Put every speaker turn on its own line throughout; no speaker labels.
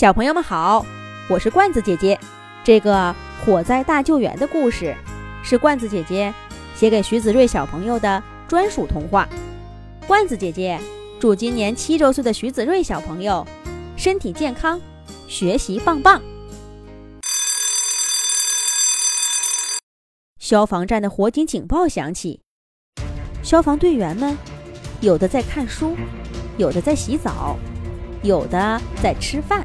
小朋友们好，我是罐子姐姐。这个火灾大救援的故事是罐子姐姐写给徐子睿小朋友的专属童话。罐子姐姐祝今年七周岁的徐子睿小朋友身体健康，学习棒棒。消防站的火警警报响起，消防队员们有的在看书，有的在洗澡，有的在吃饭。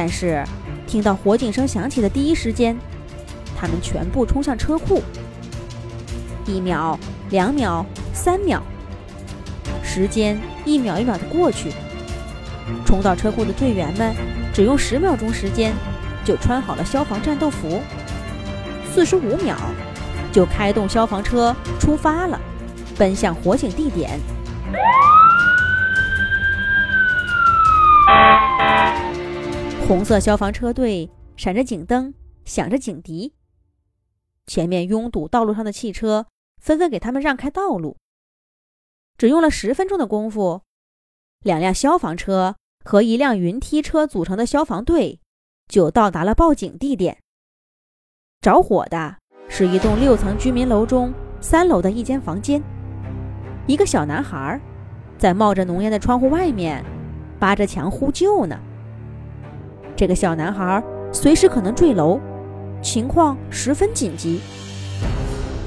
但是，听到火警声响起的第一时间，他们全部冲向车库。一秒、两秒、三秒，时间一秒一秒的过去。冲到车库的队员们只用十秒钟时间，就穿好了消防战斗服。四十五秒，就开动消防车出发了，奔向火警地点。红色消防车队闪着警灯，响着警笛。前面拥堵道路上的汽车纷纷给他们让开道路。只用了十分钟的功夫，两辆消防车和一辆云梯车组成的消防队就到达了报警地点。着火的是一栋六层居民楼中三楼的一间房间。一个小男孩在冒着浓烟的窗户外面扒着墙呼救呢。这个小男孩随时可能坠楼，情况十分紧急。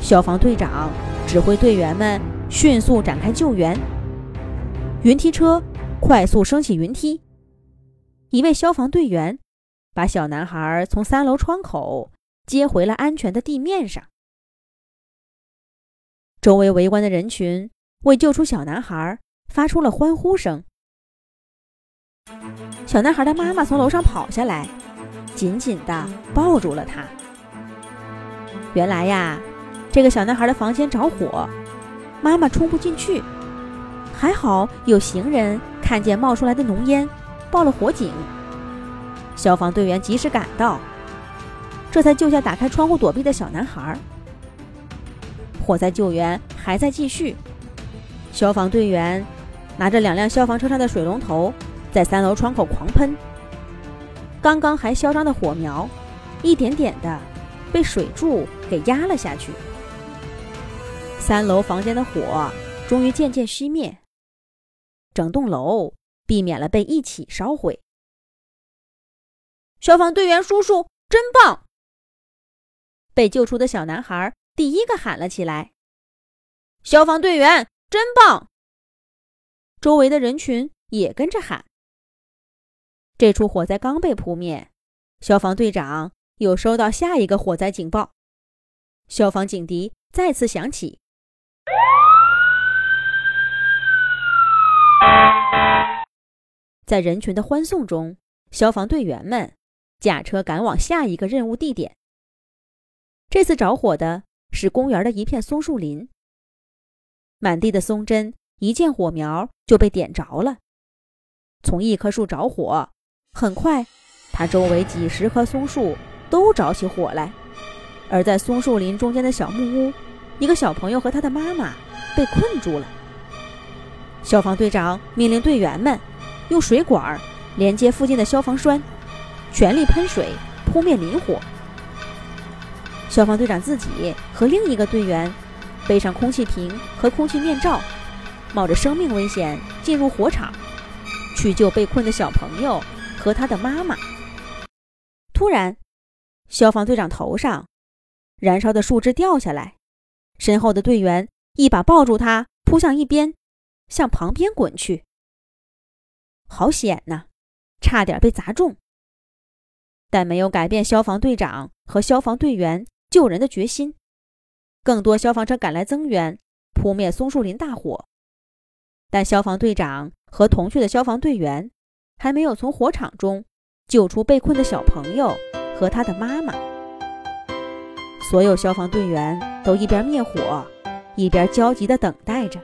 消防队长指挥队员们迅速展开救援。云梯车快速升起云梯，一位消防队员把小男孩从三楼窗口接回了安全的地面上。周围围观的人群为救出小男孩发出了欢呼声。小男孩的妈妈从楼上跑下来，紧紧地抱住了他。原来呀，这个小男孩的房间着火，妈妈冲不进去，还好有行人看见冒出来的浓烟，报了火警。消防队员及时赶到，这才救下打开窗户躲避的小男孩。火灾救援还在继续，消防队员拿着两辆消防车上的水龙头。在三楼窗口狂喷，刚刚还嚣张的火苗，一点点的被水柱给压了下去。三楼房间的火终于渐渐熄灭，整栋楼避免了被一起烧毁。消防队员叔叔真棒！被救出的小男孩第一个喊了起来：“消防队员真棒！”周围的人群也跟着喊。这处火灾刚被扑灭，消防队长又收到下一个火灾警报，消防警笛再次响起。在人群的欢送中，消防队员们驾车赶往下一个任务地点。这次着火的是公园的一片松树林，满地的松针一见火苗就被点着了。从一棵树着火。很快，他周围几十棵松树都着起火来，而在松树林中间的小木屋，一个小朋友和他的妈妈被困住了。消防队长命令队员们用水管连接附近的消防栓，全力喷水扑灭林火。消防队长自己和另一个队员背上空气瓶和空气面罩，冒着生命危险进入火场，去救被困的小朋友。和他的妈妈。突然，消防队长头上燃烧的树枝掉下来，身后的队员一把抱住他，扑向一边，向旁边滚去。好险呐，差点被砸中。但没有改变消防队长和消防队员救人的决心。更多消防车赶来增援，扑灭松树林大火。但消防队长和同去的消防队员。还没有从火场中救出被困的小朋友和他的妈妈，所有消防队员都一边灭火，一边焦急地等待着。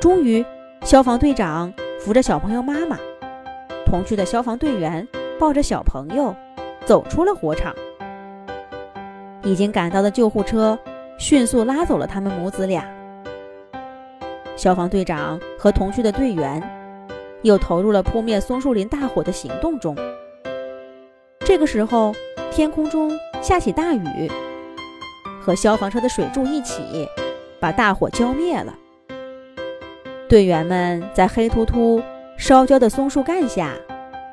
终于，消防队长扶着小朋友妈妈，同去的消防队员抱着小朋友走出了火场。已经赶到的救护车迅速拉走了他们母子俩。消防队长和同去的队员。又投入了扑灭松树林大火的行动中。这个时候，天空中下起大雨，和消防车的水柱一起，把大火浇灭了。队员们在黑秃秃、烧焦的松树干下，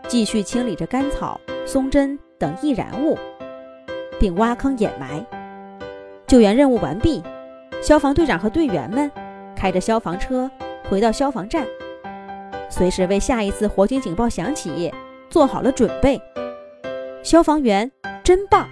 继续清理着干草、松针等易燃物，并挖坑掩埋。救援任务完毕，消防队长和队员们开着消防车回到消防站，随时为下一次火警警报响起做好了准备。消防员真棒！